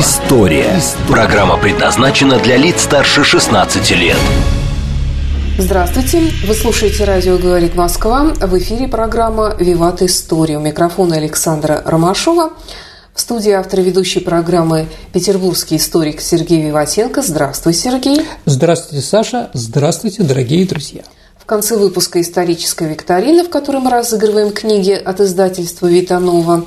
История». Программа предназначена для лиц старше 16 лет. Здравствуйте! Вы слушаете «Радио говорит Москва». В эфире программа «Виват История». У микрофона Александра Ромашова. В студии автор ведущей программы петербургский историк Сергей Виватенко. Здравствуй, Сергей! Здравствуйте, Саша! Здравствуйте, дорогие друзья! В конце выпуска исторической викторины, в которой мы разыгрываем книги от издательства «Витанова».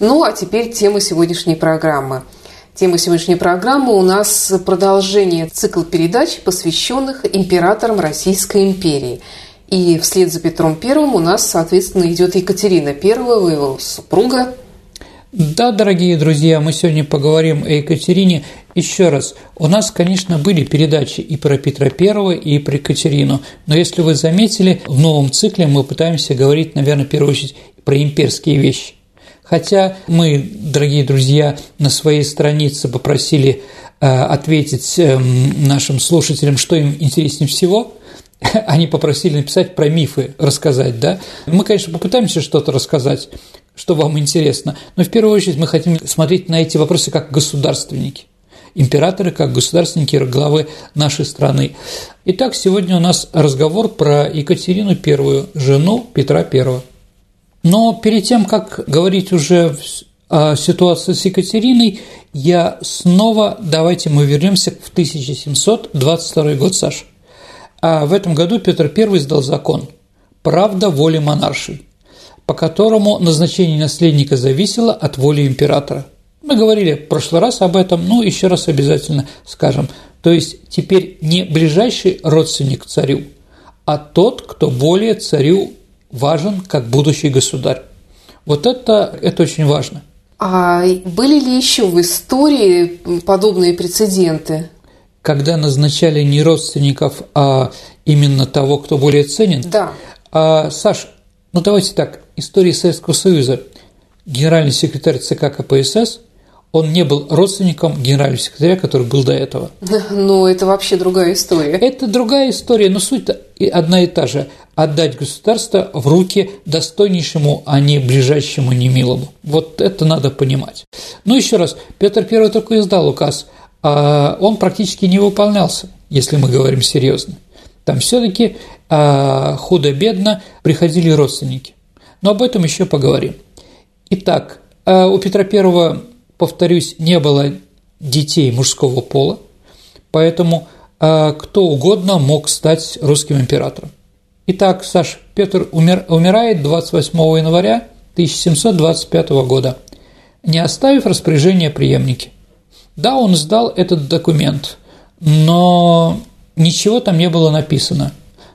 Ну, а теперь тема сегодняшней программы – Тема сегодняшней программы у нас продолжение цикла передач, посвященных императорам Российской империи. И вслед за Петром Первым у нас, соответственно, идет Екатерина Первого, его супруга. Да, дорогие друзья, мы сегодня поговорим о Екатерине. Еще раз, у нас, конечно, были передачи и про Петра Первого, и про Екатерину, но если вы заметили, в новом цикле мы пытаемся говорить, наверное, в первую очередь про имперские вещи. Хотя мы, дорогие друзья, на своей странице попросили э, ответить эм, нашим слушателям, что им интереснее всего, они попросили написать про мифы, рассказать, да. Мы, конечно, попытаемся что-то рассказать, что вам интересно, но в первую очередь мы хотим смотреть на эти вопросы как государственники императоры как государственники главы нашей страны. Итак, сегодня у нас разговор про Екатерину I, жену Петра I. Но перед тем, как говорить уже о ситуации с Екатериной, я снова, давайте мы вернемся в 1722 год, Саша. А в этом году Петр I издал закон «Правда воли монаршей», по которому назначение наследника зависело от воли императора. Мы говорили в прошлый раз об этом, но еще раз обязательно скажем. То есть теперь не ближайший родственник царю, а тот, кто более царю важен как будущий государь. Вот это, это очень важно. А были ли еще в истории подобные прецеденты? Когда назначали не родственников, а именно того, кто более ценен? Да. А, Саш, ну давайте так, история Советского Союза. Генеральный секретарь ЦК КПСС – он не был родственником генерального секретаря, который был до этого. Ну, это вообще другая история. Это другая история, но суть одна и та же. Отдать государство в руки достойнейшему, а не ближайшему немилому. Вот это надо понимать. Ну, еще раз, Петр I только издал указ, а он практически не выполнялся, если мы говорим серьезно. Там все-таки а, худо-бедно приходили родственники. Но об этом еще поговорим. Итак, а, у Петра I повторюсь, не было детей мужского пола, поэтому а, кто угодно мог стать русским императором. Итак, Саш Петр умер, умирает 28 января 1725 года, не оставив распоряжения преемники. Да, он сдал этот документ, но ничего там не было написано.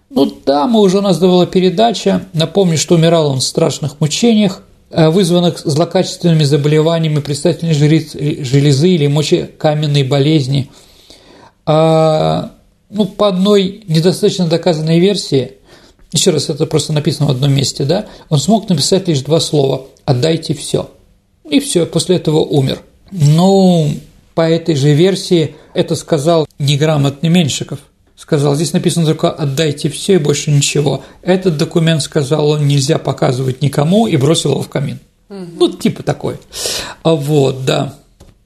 Ну да, мы уже у нас была передача, напомню, что умирал он в страшных мучениях, Э, вызванных злокачественными заболеваниями предстательной железы или мочекаменной болезни. А, ну, по одной недостаточно доказанной версии, еще раз, это просто написано в одном месте, да, он смог написать лишь два слова «отдайте все». И все, после этого умер. Ну, по этой же версии это сказал неграмотный Меньшиков сказал, здесь написано только «отдайте все и больше ничего». Этот документ, сказал он, нельзя показывать никому и бросил его в камин. Угу. Ну, типа такой. А вот, да.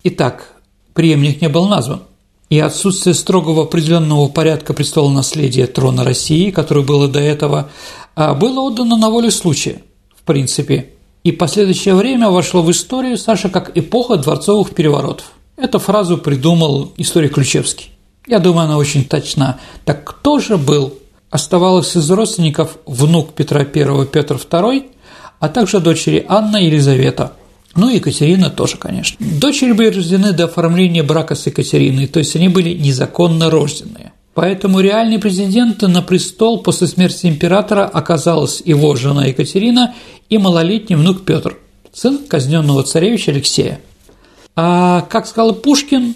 Итак, преемник не был назван. И отсутствие строгого определенного порядка престола наследия трона России, которое было до этого, а, было отдано на волю случая, в принципе. И последующее время вошло в историю, Саша, как эпоха дворцовых переворотов. Эту фразу придумал историк Ключевский. Я думаю, она очень точна. Так кто же был? Оставалось из родственников внук Петра I Петр II, а также дочери Анна и Елизавета. Ну и Екатерина тоже, конечно. Дочери были рождены до оформления брака с Екатериной, то есть они были незаконно рожденные. Поэтому реальный президент на престол после смерти императора оказалась его жена Екатерина и малолетний внук Петр, сын казненного царевича Алексея. А, как сказал Пушкин,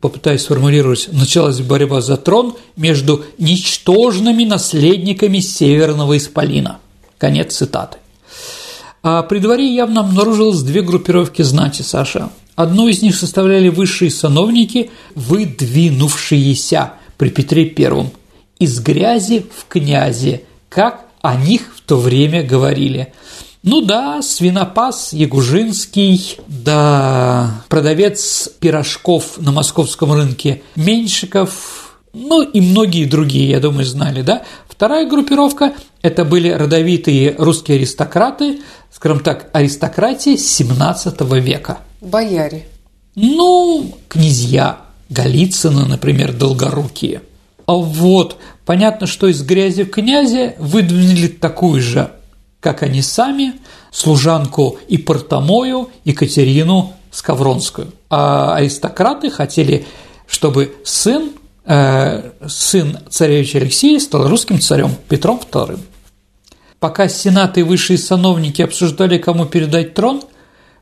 попытаюсь сформулировать, началась борьба за трон между ничтожными наследниками Северного Исполина. Конец цитаты. А при дворе явно обнаружилось две группировки знати Саша. Одну из них составляли высшие сановники, выдвинувшиеся при Петре I из грязи в князи, как о них в то время говорили. Ну да, свинопас Ягужинский, да, продавец пирожков на московском рынке Меньшиков, ну и многие другие, я думаю, знали, да. Вторая группировка – это были родовитые русские аристократы, скажем так, аристократия 17 века. Бояре. Ну, князья Голицыно, например, долгорукие. А вот понятно, что из грязи в князе выдвинули такую же, как они сами, служанку и портомою Екатерину Скавронскую. А аристократы хотели, чтобы сын, э, сын царевича Алексея стал русским царем Петром II. Пока сенаты и высшие сановники обсуждали, кому передать трон,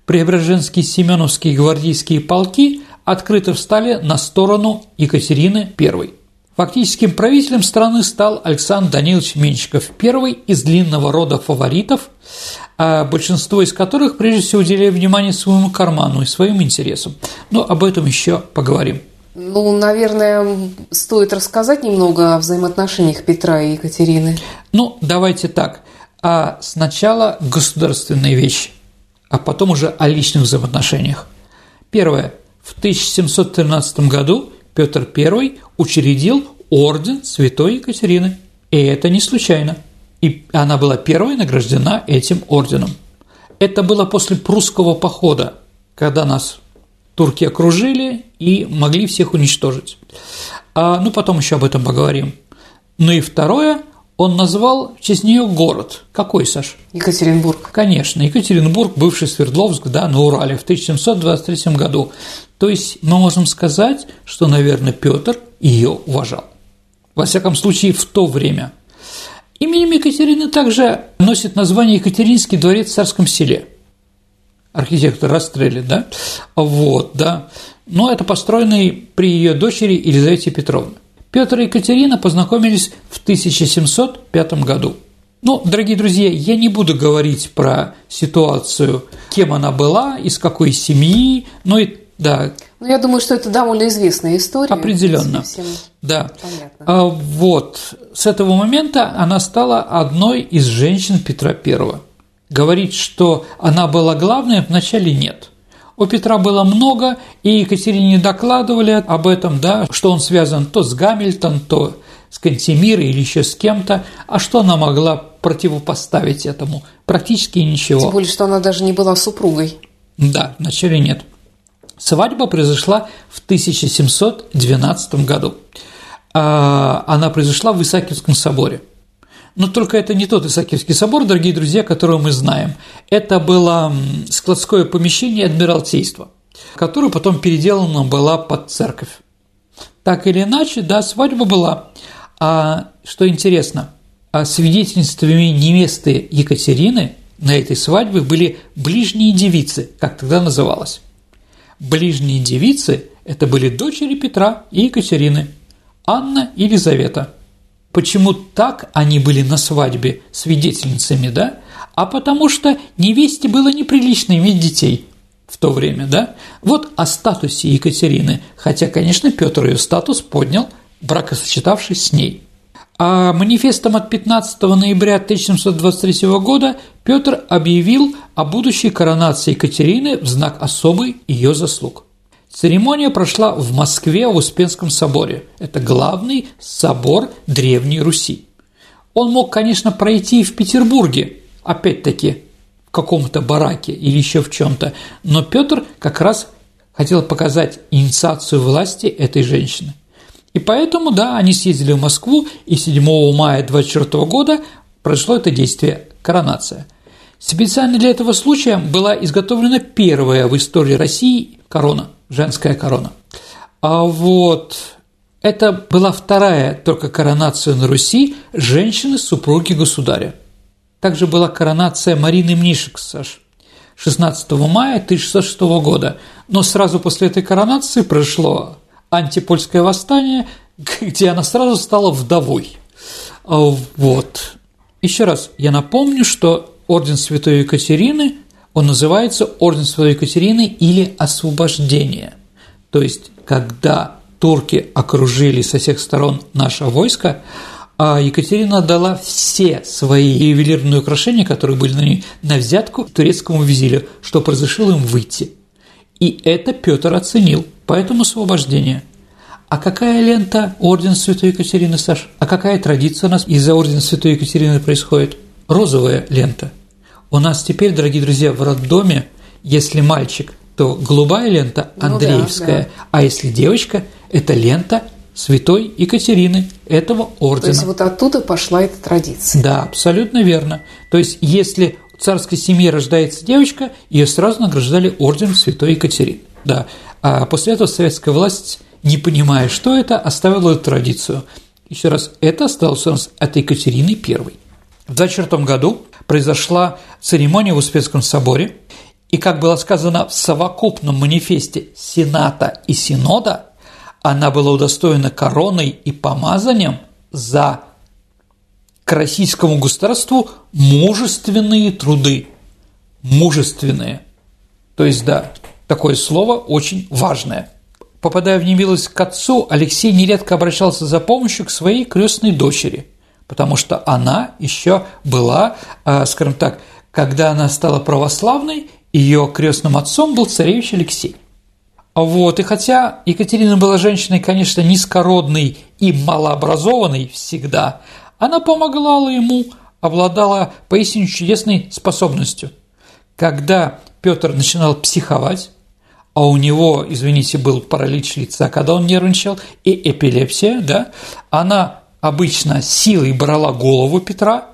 Преображенские Семеновские гвардейские полки открыто встали на сторону Екатерины I. Фактическим правителем страны стал Александр Данилович Меньшиков, первый из длинного рода фаворитов, а большинство из которых прежде всего уделяли внимание своему карману и своим интересам. Но об этом еще поговорим. Ну, наверное, стоит рассказать немного о взаимоотношениях Петра и Екатерины. Ну, давайте так. А сначала государственные вещи, а потом уже о личных взаимоотношениях. Первое. В 1713 году Петр I учредил орден Святой Екатерины. И это не случайно. И она была первой награждена этим орденом. Это было после прусского похода, когда нас турки окружили и могли всех уничтожить. А, ну, потом еще об этом поговорим. Ну и второе, он назвал в честь нее город. Какой, Саш? Екатеринбург. Конечно, Екатеринбург, бывший Свердловск, да, на Урале в 1723 году. То есть мы можем сказать, что, наверное, Петр ее уважал. Во всяком случае, в то время. Именем Екатерины также носит название Екатеринский дворец в Царском селе. Архитектор расстрелит, да? Вот, да. Но это построенный при ее дочери Елизавете Петровне. Петр и Екатерина познакомились в 1705 году. Ну, дорогие друзья, я не буду говорить про ситуацию, кем она была, из какой семьи, ну и да. Ну, я думаю, что это довольно известная история. Определенно. Да. Понятно. А вот с этого момента она стала одной из женщин Петра I. Говорить, что она была главной, вначале нет – у Петра было много, и Екатерине докладывали об этом, да, что он связан то с Гамильтон, то с Кантемирой или еще с кем-то, а что она могла противопоставить этому? Практически ничего. Тем более, что она даже не была супругой. Да, вначале нет. Свадьба произошла в 1712 году. А, она произошла в Исаакиевском соборе – но только это не тот Исаакиевский собор, дорогие друзья, которого мы знаем. Это было складское помещение Адмиралтейства, которое потом переделано было под церковь. Так или иначе, да, свадьба была. А что интересно, а свидетельствами невесты Екатерины на этой свадьбе были ближние девицы, как тогда называлось. Ближние девицы – это были дочери Петра и Екатерины, Анна и Елизавета – Почему так они были на свадьбе свидетельницами, да? А потому что невесте было неприлично иметь детей в то время, да? Вот о статусе Екатерины, хотя, конечно, Петр ее статус поднял, бракосочетавшись с ней. А манифестом от 15 ноября 1723 года Петр объявил о будущей коронации Екатерины в знак особой ее заслуг. Церемония прошла в Москве в Успенском соборе. Это главный собор Древней Руси. Он мог, конечно, пройти и в Петербурге, опять-таки, в каком-то бараке или еще в чем-то, но Петр как раз хотел показать инициацию власти этой женщины. И поэтому, да, они съездили в Москву, и 7 мая 24 года прошло это действие – коронация. Специально для этого случая была изготовлена первая в истории России корона – женская корона. А вот это была вторая только коронация на Руси женщины-супруги государя. Также была коронация Марины Мнишек, Саш, 16 мая 1606 года. Но сразу после этой коронации произошло антипольское восстание, где она сразу стала вдовой. А, вот. Еще раз, я напомню, что Орден Святой Екатерины, он называется Орден Святой Екатерины или Освобождение. То есть, когда турки окружили со всех сторон наше войско, а Екатерина дала все свои ювелирные украшения, которые были на ней, на взятку турецкому визирю, что разрешил им выйти. И это Петр оценил, поэтому освобождение. А какая лента Орден Святой Екатерины, Саш? А какая традиция у нас из-за Ордена Святой Екатерины происходит? Розовая лента. У нас теперь, дорогие друзья, в роддоме, если мальчик, то голубая лента Андреевская, ну, да, да. а если девочка, это лента святой Екатерины этого ордена. То есть вот оттуда пошла эта традиция. Да, абсолютно верно. То есть если в царской семье рождается девочка, ее сразу награждали орденом святой Екатерины. Да. А после этого советская власть, не понимая, что это, оставила эту традицию. Еще раз, это осталось у нас от Екатерины I. В 24 году произошла церемония в Успенском соборе, и, как было сказано в совокупном манифесте Сената и Синода, она была удостоена короной и помазанием за к российскому государству мужественные труды. Мужественные. То есть, да, такое слово очень важное. Попадая в немилость к отцу, Алексей нередко обращался за помощью к своей крестной дочери, потому что она еще была, а, скажем так, когда она стала православной, ее крестным отцом был царевич Алексей. Вот, и хотя Екатерина была женщиной, конечно, низкородной и малообразованной всегда, она помогла ему, обладала поистине чудесной способностью. Когда Петр начинал психовать, а у него, извините, был паралич лица, когда он нервничал, и эпилепсия, да, она обычно силой брала голову Петра,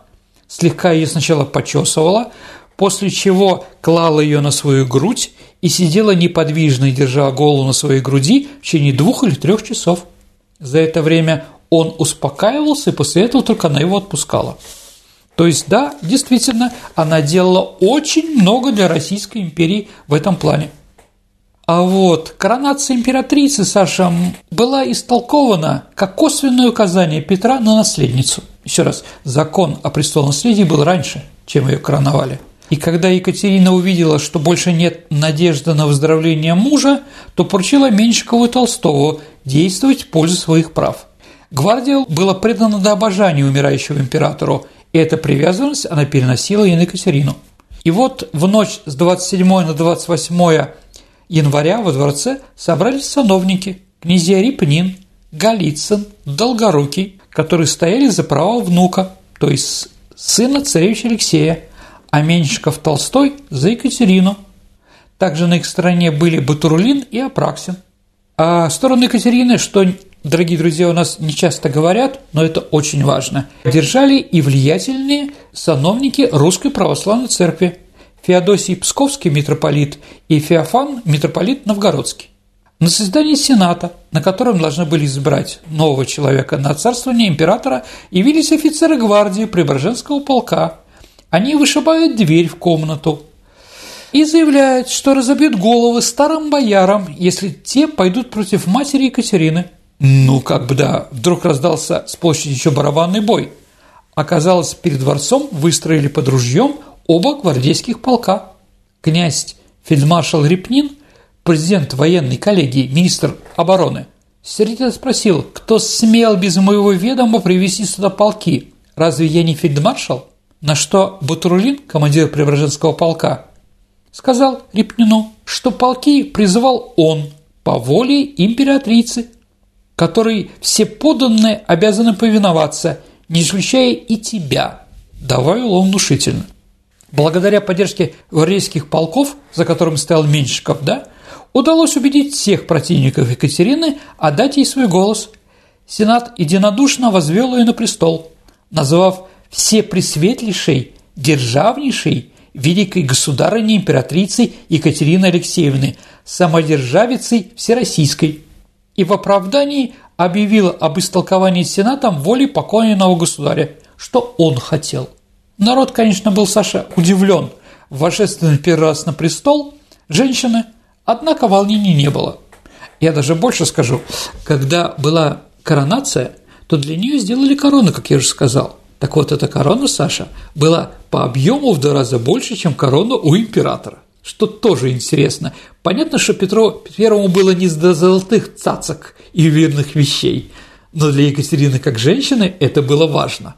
слегка ее сначала почесывала, после чего клала ее на свою грудь и сидела неподвижно, держа голову на своей груди в течение двух или трех часов. За это время он успокаивался, и после этого только она его отпускала. То есть, да, действительно, она делала очень много для Российской империи в этом плане. А вот коронация императрицы, Саша, была истолкована как косвенное указание Петра на наследницу. Еще раз, закон о престолонаследии был раньше, чем ее короновали – и когда Екатерина увидела, что больше нет надежды на выздоровление мужа, то поручила Меньшикову и Толстову действовать в пользу своих прав. Гвардия была предана до обожания умирающего императору, и эта привязанность она переносила и на Екатерину. И вот в ночь с 27 на 28 января во дворце собрались сановники, князья Репнин, Голицын, Долгорукий, которые стояли за права внука, то есть сына царевича Алексея, а Меньшиков Толстой за Екатерину. Также на их стороне были Батурлин и Апраксин. А сторону Екатерины, что, дорогие друзья, у нас не часто говорят, но это очень важно, держали и влиятельные сановники Русской Православной Церкви Феодосий Псковский митрополит и Феофан митрополит Новгородский. На создании Сената, на котором должны были избрать нового человека на царствование императора, явились офицеры гвардии Преображенского полка – они вышибают дверь в комнату и заявляют, что разобьют головы старым боярам, если те пойдут против матери Екатерины. Ну, как бы да, вдруг раздался с площади еще барабанный бой. Оказалось, перед дворцом выстроили под ружьем оба гвардейских полка. Князь фельдмаршал Репнин, президент военной коллегии, министр обороны, сердито спросил, кто смел без моего ведома привести сюда полки? Разве я не фельдмаршал? На что Батрулин, командир Преображенского полка, сказал Репнину, что полки призывал он по воле императрицы, которой все подданные обязаны повиноваться, не исключая и тебя, добавил он внушительно. Благодаря поддержке гвардейских полков, за которым стоял Меньшиков, да, удалось убедить всех противников Екатерины отдать ей свой голос. Сенат единодушно возвел ее на престол, назвав все пресветлейшей, державнейшей, великой государыней императрицей Екатерины Алексеевны, самодержавицей всероссийской, и в оправдании объявила об истолковании Сенатом воли покойного государя, что он хотел. Народ, конечно, был, Саша, удивлен вошествием первый раз на престол женщины, однако волнений не было. Я даже больше скажу, когда была коронация, то для нее сделали корону, как я уже сказал. Так вот, эта корона, Саша, была по объему в два раза больше, чем корона у императора. Что тоже интересно. Понятно, что Петру Первому было не до золотых цацок и ювелирных вещей, но для Екатерины как женщины это было важно.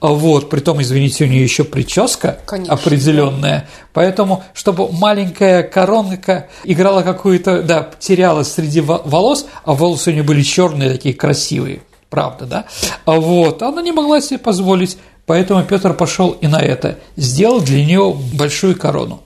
А вот, при том, извините, у нее еще прическа Конечно, определенная, поэтому, чтобы маленькая коронка играла какую-то, да, терялась среди волос, а волосы у нее были черные, такие красивые, правда, да? А вот, она не могла себе позволить, поэтому Петр пошел и на это, сделал для нее большую корону.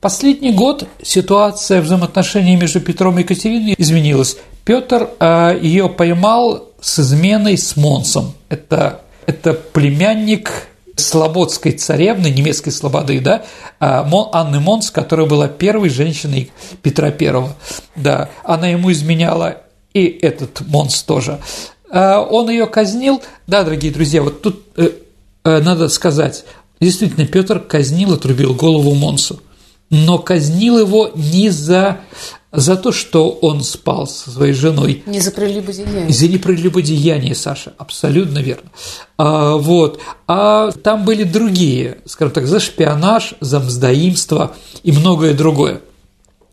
Последний год ситуация взаимоотношений между Петром и Екатериной изменилась. Петр э, ее поймал с изменой с Монсом. Это это племянник Слободской царевны, немецкой слободы, да, а, Анны Монс, которая была первой женщиной Петра Первого. Да, она ему изменяла, и этот Монс тоже. А, он ее казнил, да, дорогие друзья, вот тут э, э, надо сказать, действительно, Петр казнил, отрубил голову Монсу, но казнил его не за за то, что он спал со своей женой. Не за прелюбодеяние. За не прелюбодеяние, Саша, абсолютно верно. А, вот. А там были другие, скажем так, за шпионаж, за мздоимство и многое другое.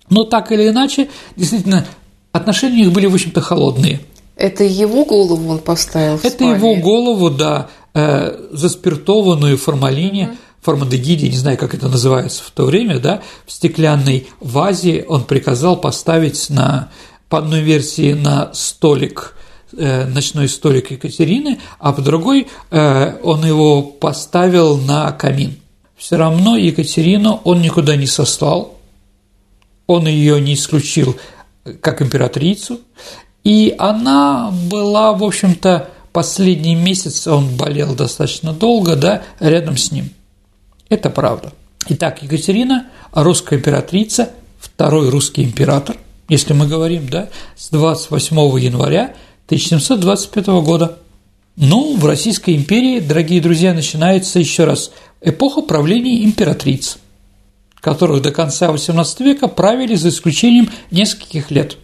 Но так или иначе, действительно, отношения у них были, в общем-то, холодные. Это его голову он поставил? Это его голову, да, э, заспиртованную в формалине. Угу формадегиде, не знаю, как это называется в то время, да, в стеклянной вазе он приказал поставить на, по одной версии, на столик э, ночной столик Екатерины, а по другой э, он его поставил на камин. Все равно Екатерину он никуда не сослал, он ее не исключил как императрицу, и она была, в общем-то, последний месяц он болел достаточно долго, да, рядом с ним. Это правда. Итак, Екатерина, русская императрица, второй русский император, если мы говорим, да, с 28 января 1725 года. Ну, в Российской империи, дорогие друзья, начинается еще раз эпоха правления императриц, которых до конца XVIII века правили за исключением нескольких лет.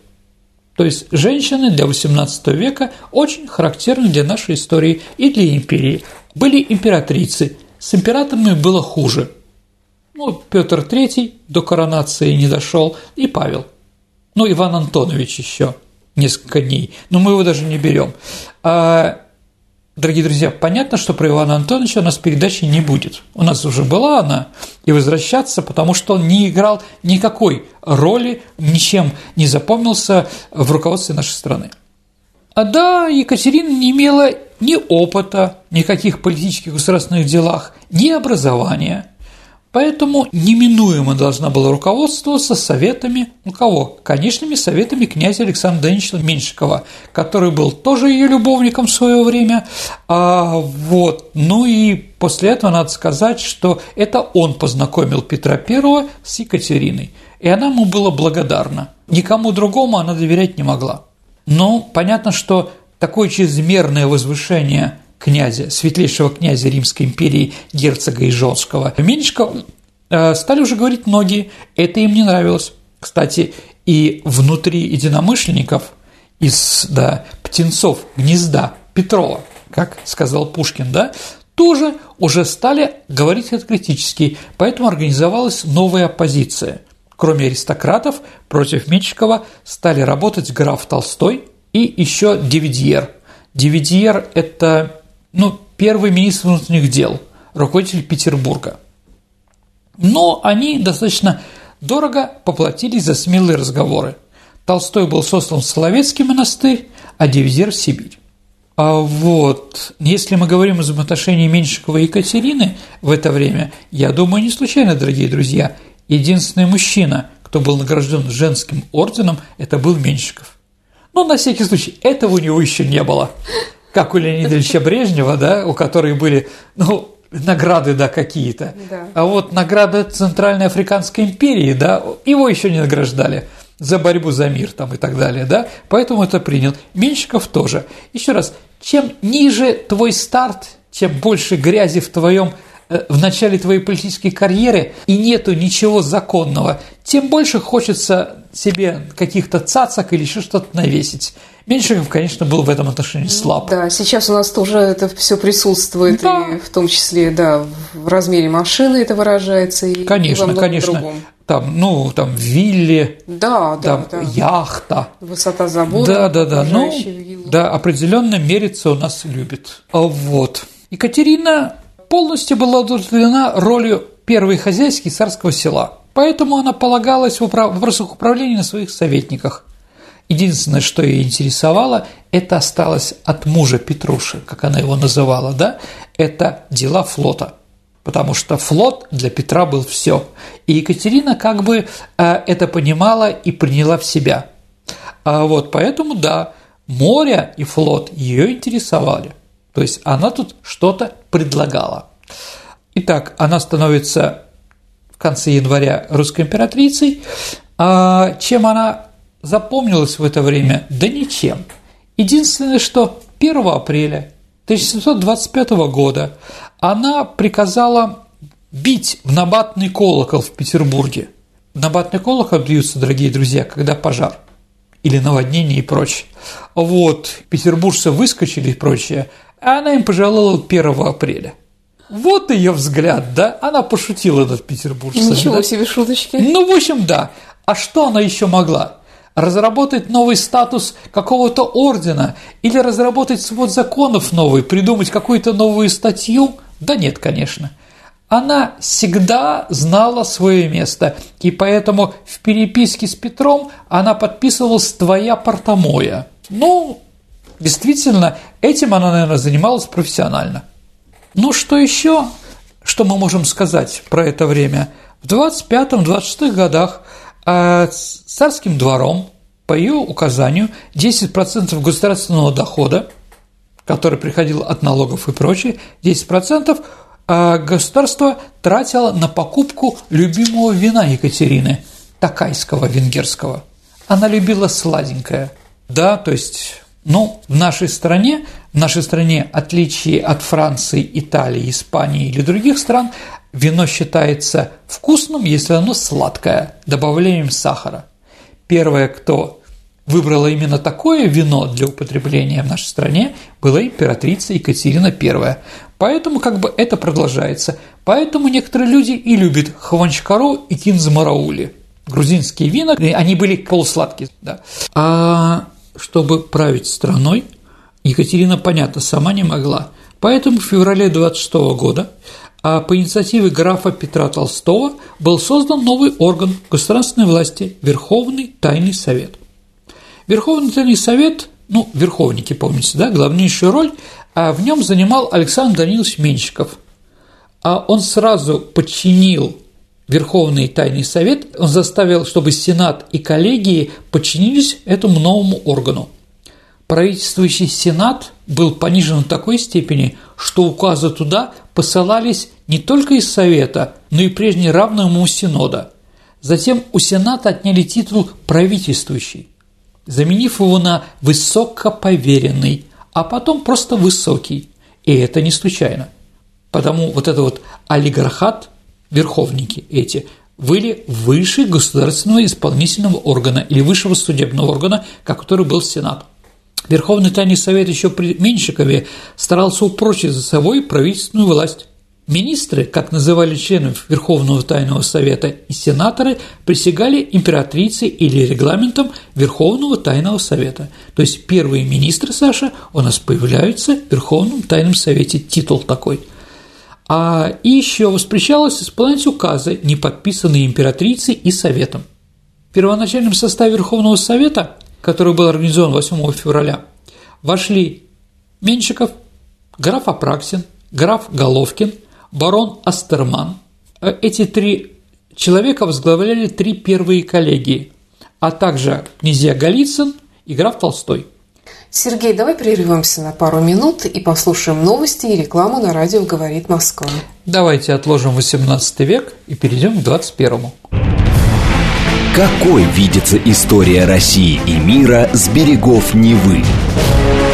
То есть женщины для XVIII века очень характерны для нашей истории и для империи. Были императрицы, с императорами было хуже. Ну, Петр III до коронации не дошел, и Павел. Ну, Иван Антонович еще несколько дней, но мы его даже не берем. А, дорогие друзья, понятно, что про Ивана Антоновича у нас передачи не будет. У нас уже была она, и возвращаться, потому что он не играл никакой роли, ничем не запомнился в руководстве нашей страны. А да, Екатерина не имела ни опыта, никаких политических государственных делах, ни образования. Поэтому неминуемо должна была руководствоваться советами, у кого? Конечными советами князя Александра Даниловича Меньшикова, который был тоже ее любовником в свое время. А, вот. Ну и после этого надо сказать, что это он познакомил Петра I с Екатериной, и она ему была благодарна. Никому другому она доверять не могла. Ну, понятно, что такое чрезмерное возвышение князя, светлейшего князя Римской империи, герцога Ижонского, Меньшиков э, стали уже говорить многие, это им не нравилось. Кстати, и внутри единомышленников из да, птенцов гнезда Петрова, как сказал Пушкин, да, тоже уже стали говорить это критически, поэтому организовалась новая оппозиция – Кроме аристократов, против Меньшикова стали работать граф Толстой и еще Дивидьер. Дивидьер – это ну, первый министр внутренних дел, руководитель Петербурга. Но они достаточно дорого поплатились за смелые разговоры. Толстой был сослан в Соловецкий монастырь, а Дивизер – в Сибирь. А вот, если мы говорим о взаимоотношении Меньшикова и Екатерины в это время, я думаю, не случайно, дорогие друзья, Единственный мужчина, кто был награжден женским орденом, это был Меньшиков. Но на всякий случай, этого у него еще не было. Как у Леонида Ильича Брежнева, да, у которой были, ну, награды, да, какие-то. Да. А вот награда Центральной Африканской империи, да, его еще не награждали за борьбу за мир там и так далее, да, поэтому это принял. Меньшиков тоже. Еще раз, чем ниже твой старт, чем больше грязи в твоем в начале твоей политической карьеры и нету ничего законного, тем больше хочется себе каких-то цацок или еще что-то навесить. Меньшиков, конечно, был в этом отношении слаб. Да, сейчас у нас тоже это все присутствует, да. и в том числе, да, в размере машины это выражается. И конечно, во конечно. Другом. Там, ну, там вилли, да, там да, да. яхта. Высота забора. Да, да, да. Ну, да, определенно мериться у нас любит. А вот. Екатерина полностью была удовлетворена ролью первой хозяйки царского села. Поэтому она полагалась в вопросах управления на своих советниках. Единственное, что ее интересовало, это осталось от мужа Петруши, как она его называла, да, это дела флота. Потому что флот для Петра был все. И Екатерина как бы э, это понимала и приняла в себя. А вот поэтому, да, море и флот ее интересовали. То есть она тут что-то предлагала. Итак, она становится в конце января русской императрицей. А чем она запомнилась в это время? Да ничем. Единственное, что 1 апреля 1725 года она приказала бить в набатный колокол в Петербурге. Набатный колокол бьются, дорогие друзья, когда пожар или наводнение и прочее. Вот, петербуржцы выскочили и прочее, а она им пожалела 1 апреля. Вот ее взгляд, да? Она пошутила над петербуржцами. Ничего да? себе шуточки. Ну, в общем, да. А что она еще могла? разработать новый статус какого-то ордена или разработать свод законов новый, придумать какую-то новую статью? Да нет, конечно. Она всегда знала свое место, и поэтому в переписке с Петром она подписывалась «твоя портомоя». Ну, действительно, этим она, наверное, занималась профессионально. Ну, что еще, что мы можем сказать про это время? В 25-26 годах а царским двором по ее указанию 10% государственного дохода, который приходил от налогов и прочее, 10% а государство тратило на покупку любимого вина Екатерины, такайского венгерского. Она любила сладенькое. Да, то есть, ну, в нашей стране, в нашей стране отличие от Франции, Италии, Испании или других стран, Вино считается вкусным, если оно сладкое, добавлением сахара. Первое, кто выбрала именно такое вино для употребления в нашей стране, была императрица Екатерина I. Поэтому как бы это продолжается. Поэтому некоторые люди и любят хванчкару и кинзамараули. Грузинские вина, они были полусладкие. Да. А чтобы править страной, Екатерина, понятно, сама не могла. Поэтому в феврале 26 года а по инициативе графа Петра Толстого был создан новый орган государственной власти – Верховный Тайный Совет. Верховный Тайный Совет, ну, верховники, помните, да, главнейшую роль, а в нем занимал Александр Данилович Менщиков. А он сразу подчинил Верховный Тайный Совет, он заставил, чтобы Сенат и коллегии подчинились этому новому органу – правительствующий Сенат был понижен в такой степени, что указы туда посылались не только из Совета, но и прежне равного ему Синода. Затем у Сената отняли титул «правительствующий», заменив его на «высокоповеренный», а потом просто «высокий». И это не случайно. Потому вот это вот олигархат, верховники эти, были выше государственного исполнительного органа или высшего судебного органа, который был Сенат. Верховный Тайный Совет еще при Меньшикове старался упрочить за собой правительственную власть. Министры, как называли членов Верховного Тайного Совета, и сенаторы присягали императрице или регламентом Верховного Тайного Совета. То есть первые министры, Саша, у нас появляются в Верховном Тайном Совете, титул такой. А еще воспрещалось исполнять указы, не подписанные императрицей и Советом. В первоначальном составе Верховного Совета который был организован 8 февраля, вошли Меньшиков, граф Апраксин, граф Головкин, барон Астерман. Э, эти три человека возглавляли три первые коллегии, а также князья Голицын и граф Толстой. Сергей, давай прервемся на пару минут и послушаем новости и рекламу на радио «Говорит Москва». Давайте отложим 18 век и перейдем к 21 какой видится история России и мира с берегов Невы?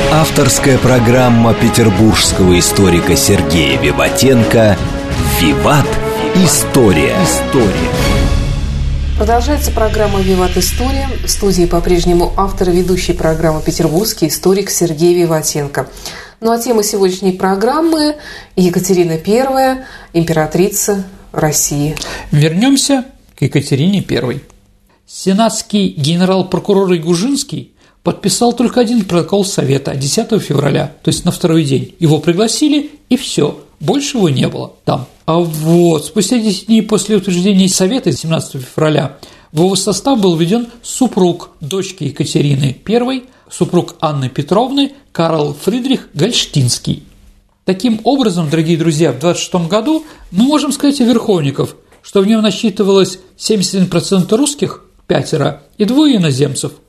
Авторская программа петербургского историка Сергея Виватенко Виват. История. История. Продолжается программа «Виват История». В студии по-прежнему автор и ведущий программы «Петербургский историк» Сергей Виватенко. Ну а тема сегодняшней программы – Екатерина I, императрица России. Вернемся к Екатерине I. Сенатский генерал-прокурор Игужинский подписал только один протокол Совета 10 февраля, то есть на второй день. Его пригласили, и все, больше его не было там. А вот спустя 10 дней после утверждения Совета 17 февраля в его состав был введен супруг дочки Екатерины I, супруг Анны Петровны Карл Фридрих Гольштинский. Таким образом, дорогие друзья, в 26 году мы можем сказать о верховников, что в нем насчитывалось 71% русских, пятеро, и двое иноземцев –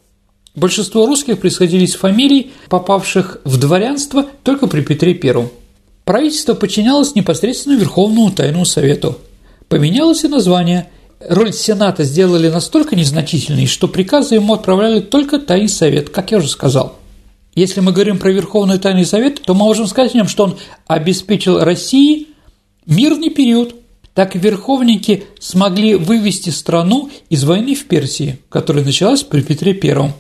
Большинство русских происходили из фамилий, попавших в дворянство только при Петре I. Правительство подчинялось непосредственно Верховному Тайному Совету. Поменялось и название. Роль Сената сделали настолько незначительной, что приказы ему отправляли только Тайный Совет, как я уже сказал. Если мы говорим про Верховный Тайный Совет, то мы можем сказать о нем, что он обеспечил России мирный период, так верховники смогли вывести страну из войны в Персии, которая началась при Петре I.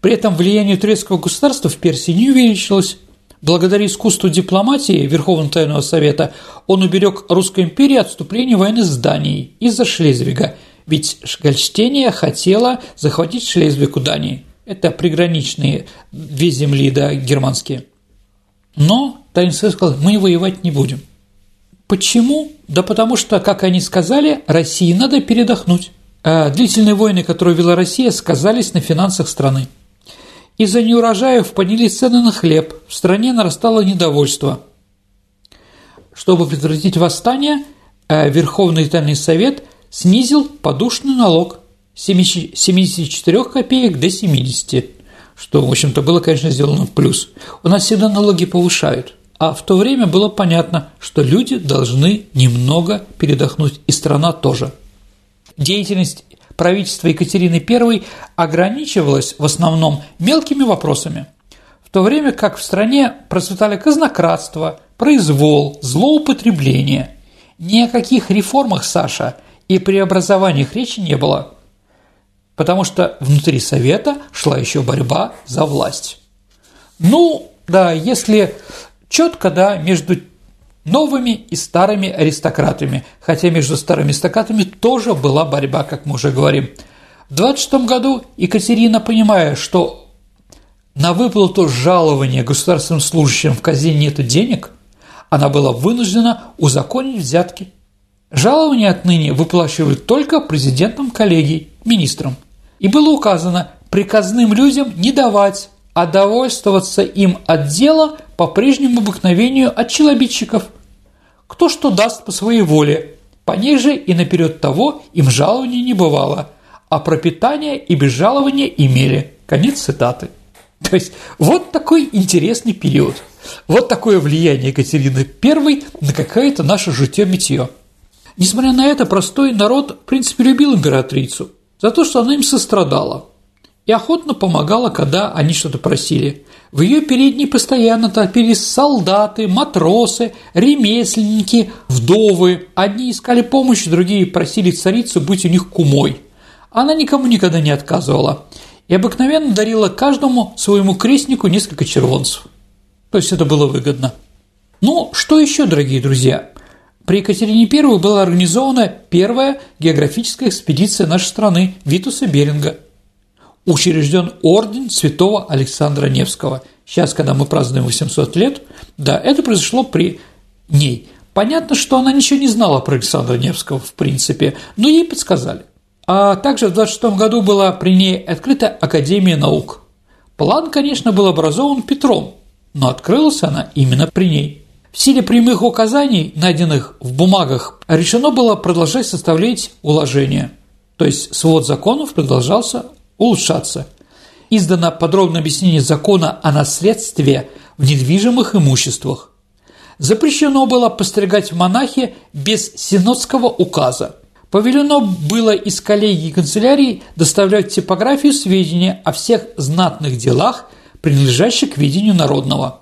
При этом влияние турецкого государства в Персии не увеличилось. Благодаря искусству дипломатии Верховного Тайного Совета он уберег Русской империи от вступления войны с Данией из-за Шлезвига, ведь Гольштения хотела захватить Шлезвиг у Дании. Это приграничные две земли, да, германские. Но Тайный сказал, мы воевать не будем. Почему? Да потому что, как они сказали, России надо передохнуть. А длительные войны, которые вела Россия, сказались на финансах страны. Из-за неурожаев поднялись цены на хлеб, в стране нарастало недовольство. Чтобы предотвратить восстание, э, Верховный Тайный Совет снизил подушный налог с 74 копеек до 70, что, в общем-то, было, конечно, сделано в плюс. У нас всегда налоги повышают, а в то время было понятно, что люди должны немного передохнуть, и страна тоже. Деятельность правительство Екатерины I ограничивалось в основном мелкими вопросами, в то время как в стране процветали казнократство, произвол, злоупотребление. Ни о каких реформах, Саша, и преобразованиях речи не было, потому что внутри Совета шла еще борьба за власть. Ну, да, если четко, да, между новыми и старыми аристократами, хотя между старыми аристократами тоже была борьба, как мы уже говорим. В 26 году Екатерина, понимая, что на выплату жалования государственным служащим в казине нет денег, она была вынуждена узаконить взятки. Жалования отныне выплачивают только президентам коллегий, министрам. И было указано приказным людям не давать, а довольствоваться им от дела по прежнему обыкновению от челобитчиков. Кто что даст по своей воле, пониже и наперед того им жалований не бывало, а пропитание и без жалования имели. Конец цитаты. То есть вот такой интересный период. Вот такое влияние Екатерины I на какое-то наше житье-метье. Несмотря на это, простой народ, в принципе, любил императрицу за то, что она им сострадала и охотно помогала, когда они что-то просили. В ее передней постоянно толпились солдаты, матросы, ремесленники, вдовы. Одни искали помощь, другие просили царицу быть у них кумой. Она никому никогда не отказывала и обыкновенно дарила каждому своему крестнику несколько червонцев. То есть это было выгодно. Ну, что еще, дорогие друзья? При Екатерине I была организована первая географическая экспедиция нашей страны Витуса Беринга – учрежден орден святого Александра Невского. Сейчас, когда мы празднуем 800 лет, да, это произошло при ней. Понятно, что она ничего не знала про Александра Невского, в принципе, но ей подсказали. А также в 26 году была при ней открыта Академия наук. План, конечно, был образован Петром, но открылась она именно при ней. В силе прямых указаний, найденных в бумагах, решено было продолжать составлять уложения, то есть свод законов продолжался улучшаться. Издано подробное объяснение закона о наследстве в недвижимых имуществах. Запрещено было постригать монахи без синодского указа. Повелено было из коллегии канцелярии доставлять типографию сведения о всех знатных делах, принадлежащих к видению народного.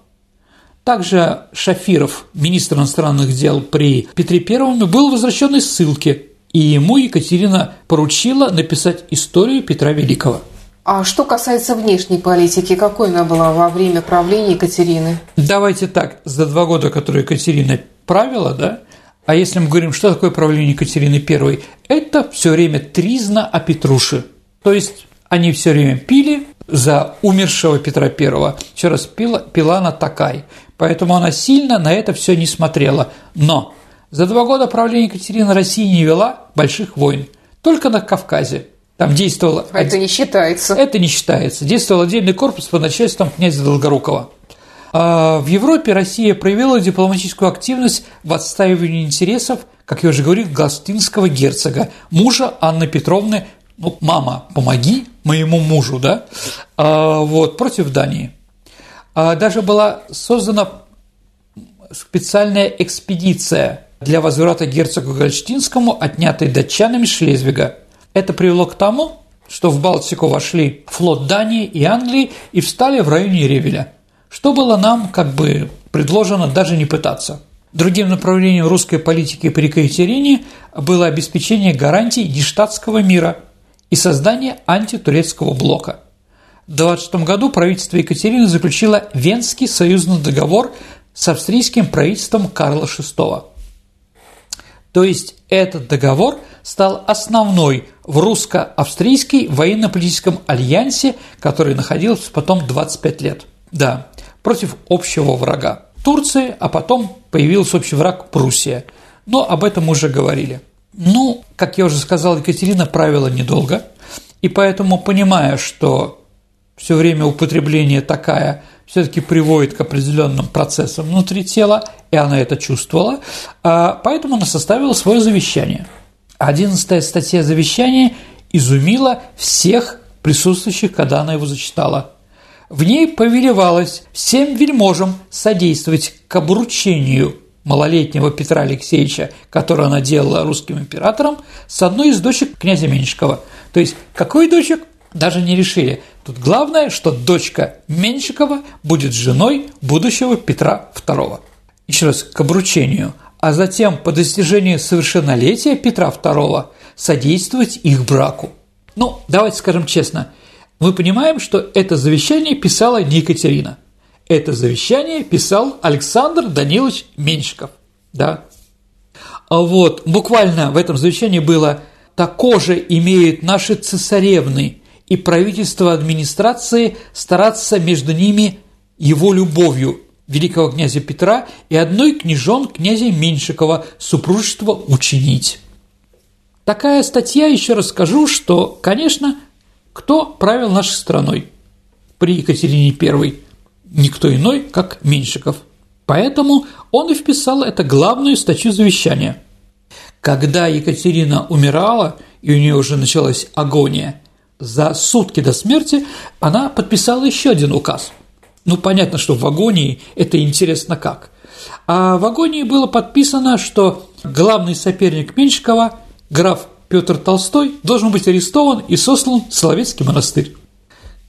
Также Шафиров, министр иностранных дел при Петре Первом, был возвращен из ссылки, и ему Екатерина поручила написать историю Петра Великого. А что касается внешней политики, какой она была во время правления Екатерины? Давайте так, за два года, которые Екатерина правила, да, а если мы говорим, что такое правление Екатерины I, это все время тризна о Петруше. То есть они все время пили за умершего Петра I. Еще раз, пила, пила она такая. Поэтому она сильно на это все не смотрела. Но за два года правления Екатерины России не вела больших войн. Только на Кавказе. Там действовало... Это не считается. Это не считается. Действовал отдельный корпус под начальством князя Долгорукова. А в Европе Россия проявила дипломатическую активность в отстаивании интересов, как я уже говорил, Гастинского герцога, мужа Анны Петровны, ну, мама, помоги моему мужу, да, а, вот, против Дании. А даже была создана специальная экспедиция для возврата герцогу Гольштинскому, отнятой датчанами Шлезвига. Это привело к тому, что в Балтику вошли флот Дании и Англии и встали в районе Ревеля, что было нам как бы предложено даже не пытаться. Другим направлением русской политики при Екатерине было обеспечение гарантий нештатского мира и создание антитурецкого блока – в 26 году правительство Екатерины заключило Венский союзный договор с австрийским правительством Карла VI. То есть этот договор стал основной в русско-австрийской военно-политическом альянсе, который находился потом 25 лет. Да, против общего врага Турции, а потом появился общий враг Пруссия. Но об этом уже говорили. Ну, как я уже сказал, Екатерина правила недолго, и поэтому, понимая, что все время употребление такая все-таки приводит к определенным процессам внутри тела, и она это чувствовала, а поэтому она составила свое завещание. Одиннадцатая статья завещания изумила всех присутствующих, когда она его зачитала. В ней повелевалось всем вельможам содействовать к обручению малолетнего Петра Алексеевича, которое она делала русским императором, с одной из дочек князя Меньшикова. То есть, какой дочек? Даже не решили. Тут главное, что дочка Меньшикова будет женой будущего Петра II. Еще раз, к обручению, а затем по достижении совершеннолетия Петра II содействовать их браку. Ну, давайте скажем честно, мы понимаем, что это завещание писала не Екатерина. Это завещание писал Александр Данилович Меньшиков. Да? А вот буквально в этом завещании было «такоже имеют наши цесаревны и правительство администрации стараться между ними его любовью великого князя Петра и одной княжон князя Меньшикова супружество учинить. Такая статья, еще расскажу, что, конечно, кто правил нашей страной при Екатерине I? Никто иной, как Меньшиков. Поэтому он и вписал это главную статью завещания. Когда Екатерина умирала, и у нее уже началась агония – за сутки до смерти она подписала еще один указ. Ну, понятно, что в агонии это интересно как. А в агонии было подписано, что главный соперник Меньшикова, граф Петр Толстой, должен быть арестован и сослан в Соловецкий монастырь.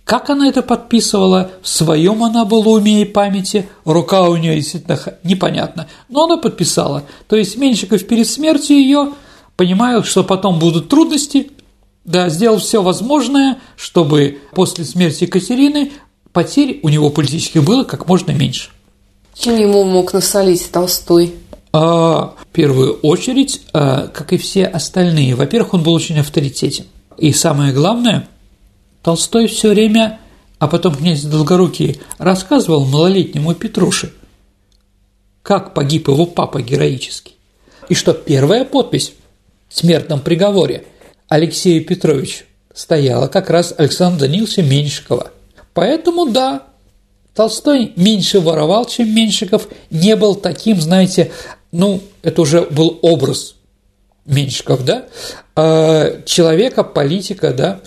Как она это подписывала, в своем она была уме и памяти, рука у нее действительно непонятно, но она подписала. То есть Меньшиков перед смертью ее, понимая, что потом будут трудности, да, сделал все возможное, чтобы после смерти Екатерины потерь у него политических было как можно меньше. Чем ему мог насолить Толстой? А, в первую очередь, а, как и все остальные, во-первых, он был очень авторитетен. И самое главное, Толстой все время, а потом князь Долгорукий рассказывал малолетнему Петруше, как погиб его папа героически. И что первая подпись в смертном приговоре – Алексея Петровича стояла как раз Александра Даниловича Меньшикова. Поэтому да, Толстой меньше воровал, чем Меньшиков, не был таким, знаете, ну, это уже был образ Меньшиков, да, а, человека, политика, да,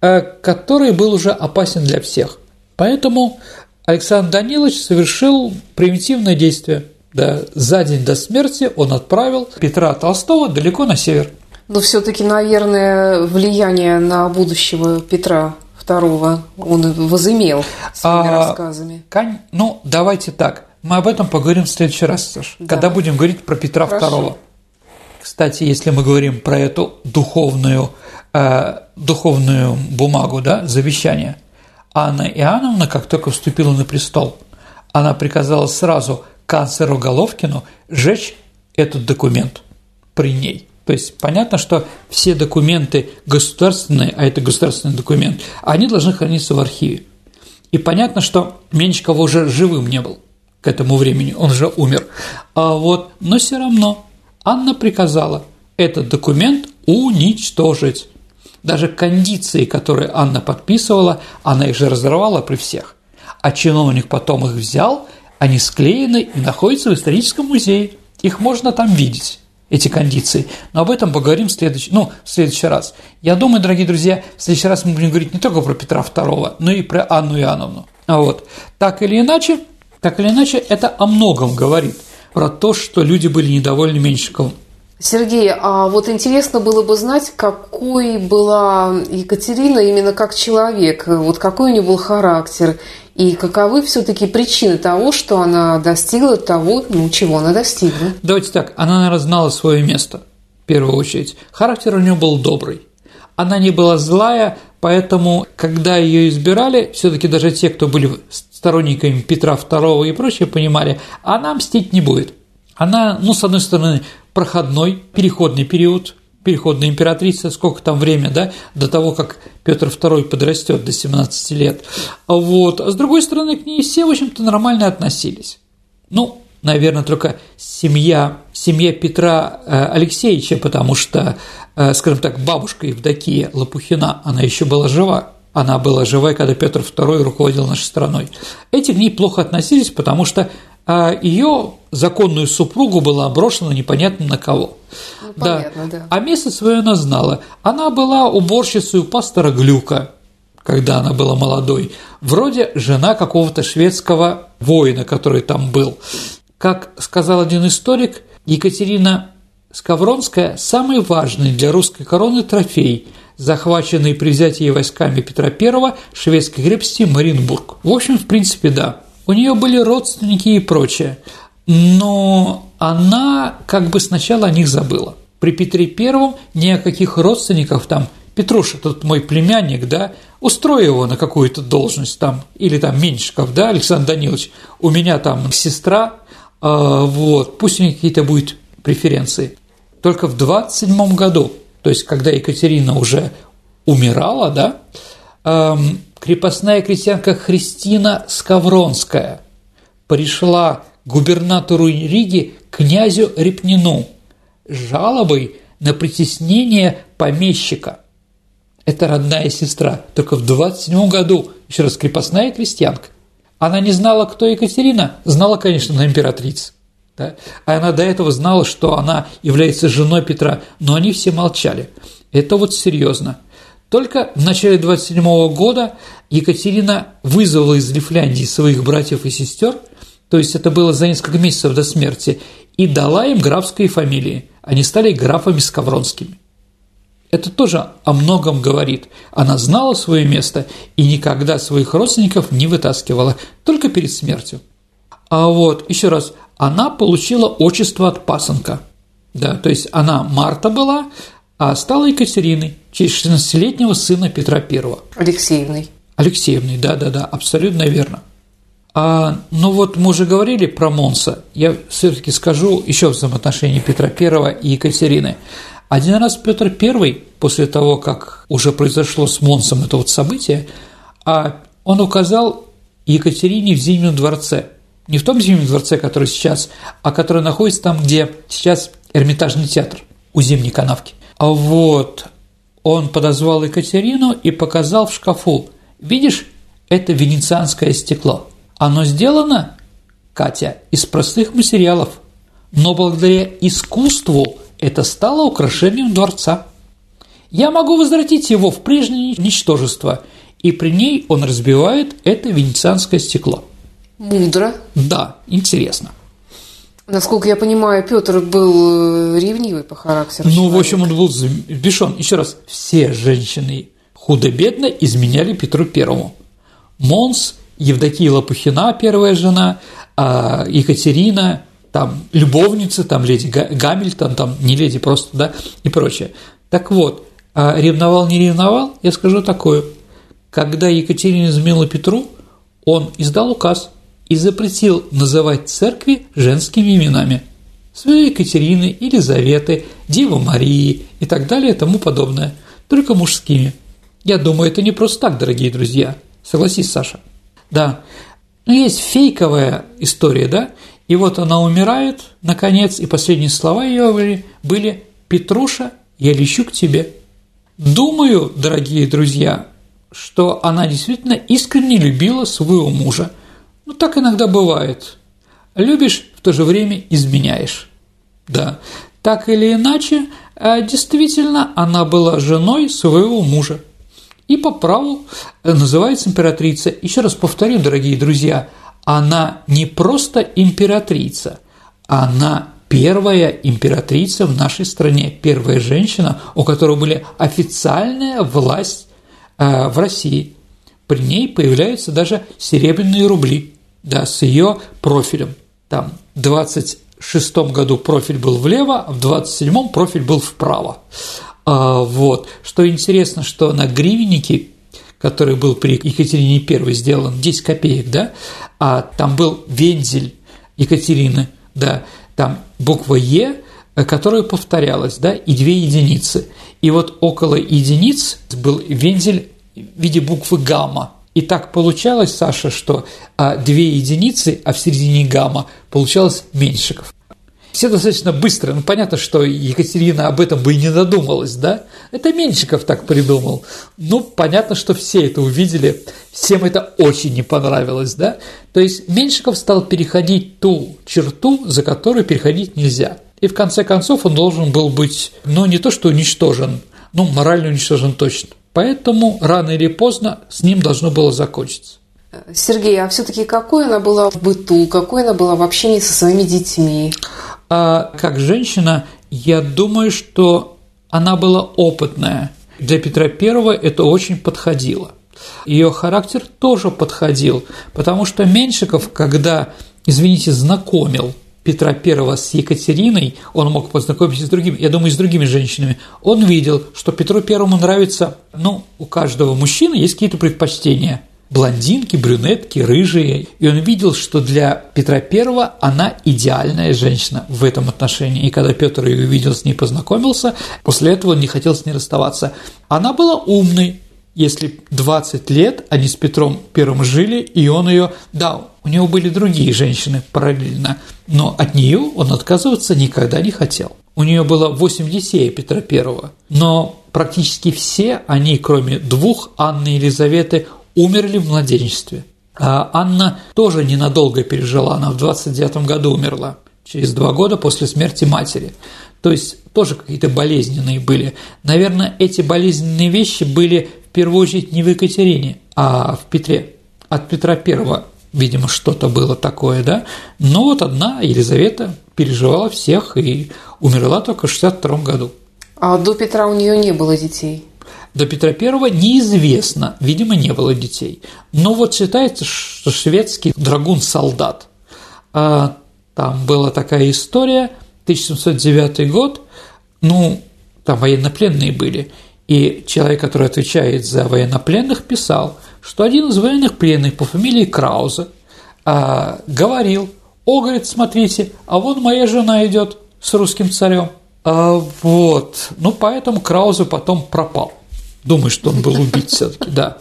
а, который был уже опасен для всех. Поэтому Александр Данилович совершил примитивное действие. Да, за день до смерти он отправил Петра Толстого далеко на север. Но все-таки, наверное, влияние на будущего Петра II он возымел своими а, рассказами. Кон... Ну, давайте так. Мы об этом поговорим в следующий раз, Саш, Да. когда будем говорить про Петра Хорошо. II. Кстати, если мы говорим про эту духовную, э, духовную бумагу, да, завещание, Анна Иоанновна, как только вступила на престол, она приказала сразу канцлеру Головкину сжечь этот документ при ней. То есть понятно, что все документы государственные, а это государственный документ, они должны храниться в архиве. И понятно, что Меньшиков уже живым не был к этому времени, он же умер. А вот, но все равно Анна приказала этот документ уничтожить. Даже кондиции, которые Анна подписывала, она их же разорвала при всех. А чиновник потом их взял, они склеены и находятся в историческом музее. Их можно там видеть эти кондиции. Но об этом поговорим в следующий, ну, в следующий раз. Я думаю, дорогие друзья, в следующий раз мы будем говорить не только про Петра II, но и про Анну Иоанновну. А вот, так или иначе, так или иначе, это о многом говорит про то, что люди были недовольны Меньшиковым. Сергей, а вот интересно было бы знать, какой была Екатерина именно как человек, вот какой у нее был характер, и каковы все-таки причины того, что она достигла того, ну, чего она достигла. Давайте так, она, наверное, знала свое место, в первую очередь. Характер у нее был добрый. Она не была злая, поэтому, когда ее избирали, все-таки даже те, кто были сторонниками Петра II и прочее, понимали, она мстить не будет. Она, ну, с одной стороны, проходной, переходный период, переходная императрица, сколько там время, да, до того, как Петр II подрастет до 17 лет. Вот. А с другой стороны, к ней все, в общем-то, нормально относились. Ну, наверное, только семья, семья Петра э, Алексеевича, потому что, э, скажем так, бабушка Евдокия Лопухина, она еще была жива. Она была жива, когда Петр II руководил нашей страной. Эти к ней плохо относились, потому что э, ее законную супругу было брошено непонятно на кого. Ну, понятно, да. А место свое она знала. Она была уборщицей у пастора Глюка, когда она была молодой, вроде жена какого-то шведского воина, который там был. Как сказал один историк, Екатерина Скавронская – самый важный для русской короны трофей, захваченный при взятии войсками Петра I шведской крепости Маринбург. В общем, в принципе, да. У нее были родственники и прочее, но она как бы сначала о них забыла. При Петре Первом ни о каких родственников там Петруша, тут мой племянник, да, устрой его на какую-то должность там, или там Меньшиков, да, Александр Данилович, у меня там сестра, э, вот, пусть у них какие-то будут преференции. Только в 27 году, то есть когда Екатерина уже умирала, да, крепостная крестьянка Христина Скавронская пришла к губернатору Риги князю Репнину с жалобой на притеснение помещика. Это родная сестра, только в 27 году, еще раз, крепостная крестьянка. Она не знала, кто Екатерина, знала, конечно, она императрица. Да? А она до этого знала, что она является женой Петра, но они все молчали. Это вот серьезно. Только в начале 27 года Екатерина вызвала из Лифляндии своих братьев и сестер, то есть это было за несколько месяцев до смерти, и дала им графские фамилии. Они стали графами Скавронскими. Это тоже о многом говорит. Она знала свое место и никогда своих родственников не вытаскивала, только перед смертью. А вот, еще раз, она получила отчество от пасынка. Да, то есть она Марта была, а стала Екатериной, через 16-летнего сына Петра I. Алексеевной. Алексеевной, да-да-да, абсолютно верно. А, ну вот мы уже говорили про Монса, я все-таки скажу еще в взаимоотношении Петра I и Екатерины. Один раз Петр I, после того, как уже произошло с Монсом это вот событие, а он указал Екатерине в Зимнем дворце. Не в том Зимнем дворце, который сейчас, а который находится там, где сейчас Эрмитажный театр у Зимней канавки. А вот он подозвал Екатерину и показал в шкафу. Видишь, это венецианское стекло. Оно сделано, Катя, из простых материалов, но благодаря искусству это стало украшением дворца. Я могу возвратить его в прежнее ничтожество, и при ней он разбивает это венецианское стекло. Мудро. Да, интересно. Насколько я понимаю, Петр был э, ревнивый по характеру. Ну, в человек. общем, он был взбешен. Еще раз, все женщины худо-бедно изменяли Петру Первому. Монс, Евдокия Лопухина, первая жена, а Екатерина, там любовницы, там леди Гамильтон, там не леди просто, да, и прочее. Так вот, а ревновал, не ревновал, я скажу такое. Когда Екатерина изменила Петру, он издал указ и запретил называть церкви женскими именами. Святой Екатерины, Елизаветы, Девы Марии и так далее и тому подобное, только мужскими. Я думаю, это не просто так, дорогие друзья. Согласись, Саша. Да. Но есть фейковая история, да? И вот она умирает, наконец, и последние слова ее были «Петруша, я лечу к тебе». Думаю, дорогие друзья, что она действительно искренне любила своего мужа. Ну, так иногда бывает. Любишь, в то же время изменяешь. Да, так или иначе, а действительно, она была женой своего мужа. И по праву называется императрица. Еще раз повторю, дорогие друзья, она не просто императрица, она первая императрица в нашей стране, первая женщина, у которой были официальная власть э, в России. При ней появляются даже серебряные рубли, да, с ее профилем. Там 26 году профиль был влево, а в 27 профиль был вправо. А, вот. Что интересно, что на гривеннике, который был при Екатерине I сделан, 10 копеек, да, а там был вензель Екатерины, да, там буква Е, которая повторялась, да, и две единицы. И вот около единиц был вензель в виде буквы гамма. И так получалось, Саша, что а, две единицы, а в середине гамма получалось Меньшиков. Все достаточно быстро. Ну, понятно, что Екатерина об этом бы и не додумалась, да? Это Меньшиков так придумал. Ну, понятно, что все это увидели, всем это очень не понравилось, да? То есть Меньшиков стал переходить ту черту, за которую переходить нельзя. И в конце концов он должен был быть, ну, не то что уничтожен, ну, морально уничтожен точно. Поэтому рано или поздно с ним должно было закончиться. Сергей, а все-таки какой она была в быту, какой она была в общении со своими детьми? А как женщина, я думаю, что она была опытная. Для Петра I это очень подходило. Ее характер тоже подходил, потому что Меньшиков, когда, извините, знакомил Петра I с Екатериной, он мог познакомиться с другими, я думаю, с другими женщинами, он видел, что Петру Первому нравится, ну, у каждого мужчины есть какие-то предпочтения – блондинки, брюнетки, рыжие. И он видел, что для Петра I она идеальная женщина в этом отношении. И когда Петр ее увидел, с ней познакомился, после этого он не хотел с ней расставаться. Она была умной, если 20 лет они с Петром Первым жили, и он ее, да, у него были другие женщины параллельно, но от нее он отказываться никогда не хотел. У нее было 8 детей Петра Первого, но практически все они, кроме двух, Анны и Елизаветы, умерли в младенчестве. А Анна тоже ненадолго пережила, она в 29 году умерла, через два года после смерти матери. То есть тоже какие-то болезненные были. Наверное, эти болезненные вещи были первую очередь не в Екатерине, а в Петре. От Петра Первого, видимо, что-то было такое, да. Но вот одна Елизавета переживала всех и умерла только в 62 году. А до Петра у нее не было детей? До Петра I неизвестно, видимо, не было детей. Но вот считается, что шведский драгун-солдат. А, там была такая история, 1709 год, ну, там военнопленные были, и человек, который отвечает за военнопленных, писал, что один из военных пленных по фамилии Крауза а, говорил, о, говорит, смотрите, а вон моя жена идет с русским царем. А, вот, ну, поэтому Крауза потом пропал думаю, что он был убит все-таки, да.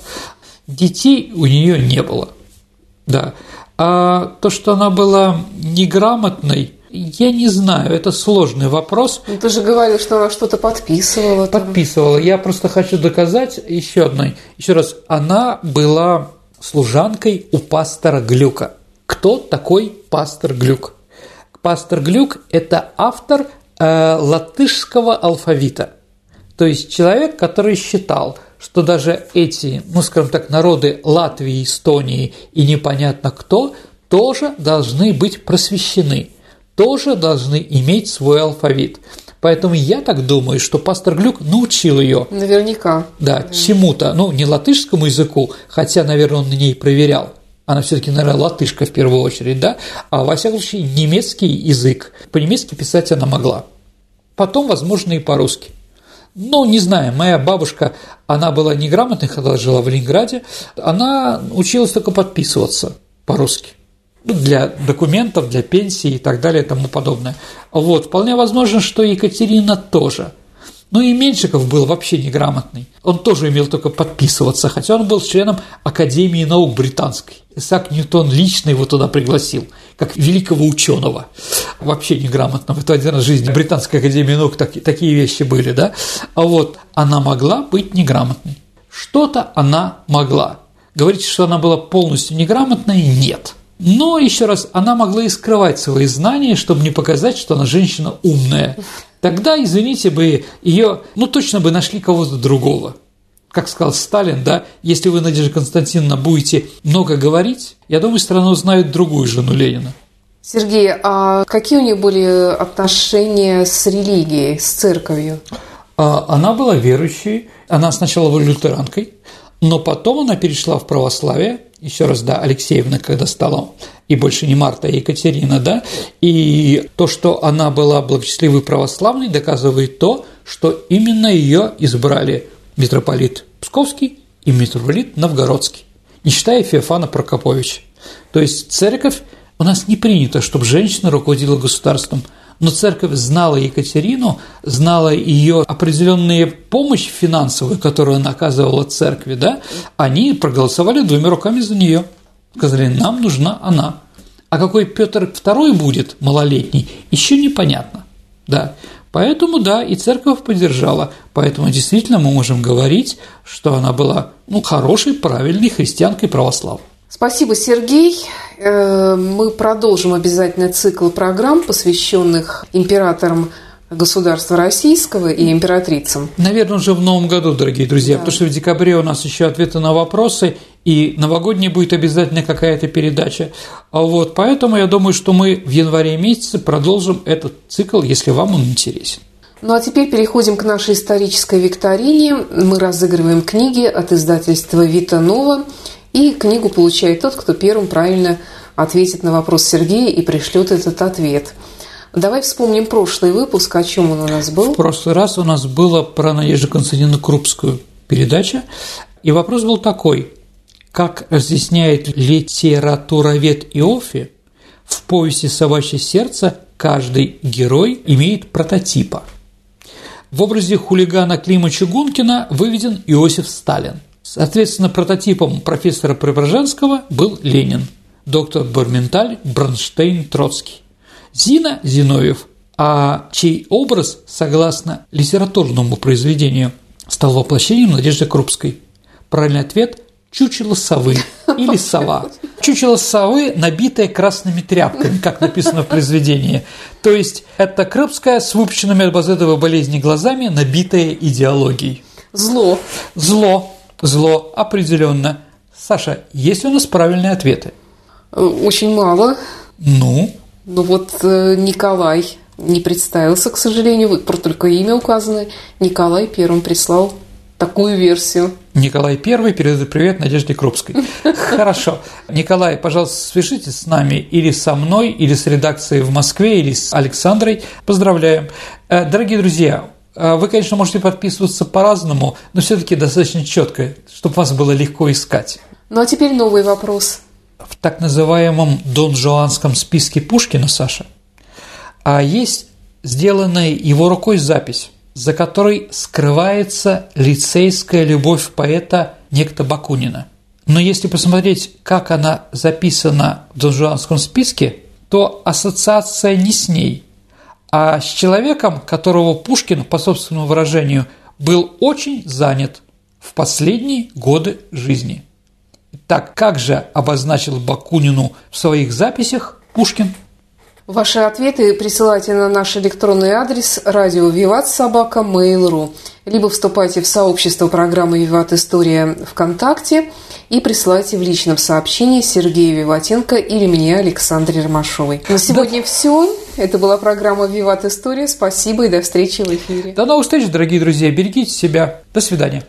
Детей у нее не было, да. А то, что она была неграмотной, я не знаю, это сложный вопрос. Ну, ты же говорил, что она что-то подписывала. Там. Подписывала. Я просто хочу доказать еще одной. Еще раз, она была служанкой у пастора Глюка. Кто такой пастор Глюк? Пастор Глюк – это автор э, латышского алфавита. То есть человек, который считал, что даже эти, ну, скажем так, народы Латвии, Эстонии и непонятно кто, тоже должны быть просвещены, тоже должны иметь свой алфавит. Поэтому я так думаю, что пастор Глюк научил ее. Наверняка. Да, чему-то, ну, не латышскому языку, хотя, наверное, он на ней проверял, она все-таки, наверное, латышка в первую очередь, да, а во всяком случае немецкий язык, по-немецки писать она могла. Потом, возможно, и по-русски. Ну, не знаю, моя бабушка, она была неграмотной, когда жила в Ленинграде, она училась только подписываться по-русски для документов, для пенсии и так далее и тому подобное. Вот, вполне возможно, что Екатерина тоже – ну и Меньшиков был вообще неграмотный. Он тоже умел только подписываться, хотя он был членом Академии наук британской. Исаак Ньютон лично его туда пригласил, как великого ученого, вообще неграмотного. В жизни Британской Академии наук так, такие вещи были, да? А вот она могла быть неграмотной. Что-то она могла. Говорите, что она была полностью неграмотной? Нет. Но, еще раз, она могла и скрывать свои знания, чтобы не показать, что она женщина умная. Тогда, извините бы, ее, ну, точно бы нашли кого-то другого. Как сказал Сталин, да, если вы, Надежда Константиновна, будете много говорить, я думаю, страна узнает другую жену Ленина. Сергей, а какие у нее были отношения с религией, с церковью? А, она была верующей, она сначала была лютеранкой, но потом она перешла в православие, еще раз, да, Алексеевна, когда стала, и больше не Марта, а Екатерина, да, и то, что она была благочестивой православной, доказывает то, что именно ее избрали митрополит Псковский и митрополит Новгородский, не считая Феофана Прокоповича. То есть церковь у нас не принято, чтобы женщина руководила государством – но церковь знала Екатерину, знала ее определенные помощь финансовую, которую она оказывала церкви, да, они проголосовали двумя руками за нее. Сказали, нам нужна она. А какой Петр II будет малолетний, еще непонятно. Да. Поэтому, да, и церковь поддержала. Поэтому действительно мы можем говорить, что она была ну, хорошей, правильной христианкой православной. Спасибо, Сергей. Э, мы продолжим обязательно цикл программ, посвященных императорам государства российского и императрицам. Наверное, уже в новом году, дорогие друзья, да. потому что в декабре у нас еще ответы на вопросы, и новогодняя будет обязательно какая-то передача. А вот поэтому я думаю, что мы в январе месяце продолжим этот цикл, если вам он интересен. Ну а теперь переходим к нашей исторической викторине. Мы разыгрываем книги от издательства «Вита Нова». И книгу получает тот, кто первым правильно ответит на вопрос Сергея и пришлет этот ответ. Давай вспомним прошлый выпуск, о чем он у нас был. В прошлый раз у нас было про Надежду Константиновну Крупскую передача, и вопрос был такой. Как разъясняет литературовед Иофи, в повести «Собачье сердце» каждый герой имеет прототипа. В образе хулигана Клима Чугункина выведен Иосиф Сталин – Соответственно, прототипом профессора Преображенского был Ленин, доктор Барменталь, Бронштейн, Троцкий. Зина Зиновьев, а чей образ, согласно литературному произведению, стал воплощением Надежды Крупской. Правильный ответ – чучело совы или сова. Чучело совы, набитое красными тряпками, как написано в произведении. То есть это Крупская с выпущенными от базетовой болезни глазами, набитая идеологией. Зло. Зло зло определенно. Саша, есть у нас правильные ответы? Очень мало. Ну? Ну вот э, Николай не представился, к сожалению, вот только имя указано. Николай первым прислал такую версию. Николай Первый передает привет Надежде Крупской. Хорошо. Николай, пожалуйста, свяжитесь с нами или со мной, или с редакцией в Москве, или с Александрой. Поздравляем. Э, дорогие друзья, вы, конечно, можете подписываться по-разному, но все-таки достаточно четко, чтобы вас было легко искать. Ну а теперь новый вопрос. В так называемом Дон Жуанском списке Пушкина, Саша, а есть сделанная его рукой запись, за которой скрывается лицейская любовь поэта некто Бакунина. Но если посмотреть, как она записана в Дон Жуанском списке, то ассоциация не с ней, а с человеком, которого Пушкин, по собственному выражению, был очень занят в последние годы жизни. Так как же обозначил Бакунину в своих записях Пушкин? Ваши ответы присылайте на наш электронный адрес радио Виват Собака Mail.ru либо вступайте в сообщество программы «Виват История» ВКонтакте и присылайте в личном сообщении Сергею Виватенко или мне, Александре Ромашовой. На сегодня да. все. Это была программа «Виват История». Спасибо и до встречи в эфире. До новых встреч, дорогие друзья. Берегите себя. До свидания.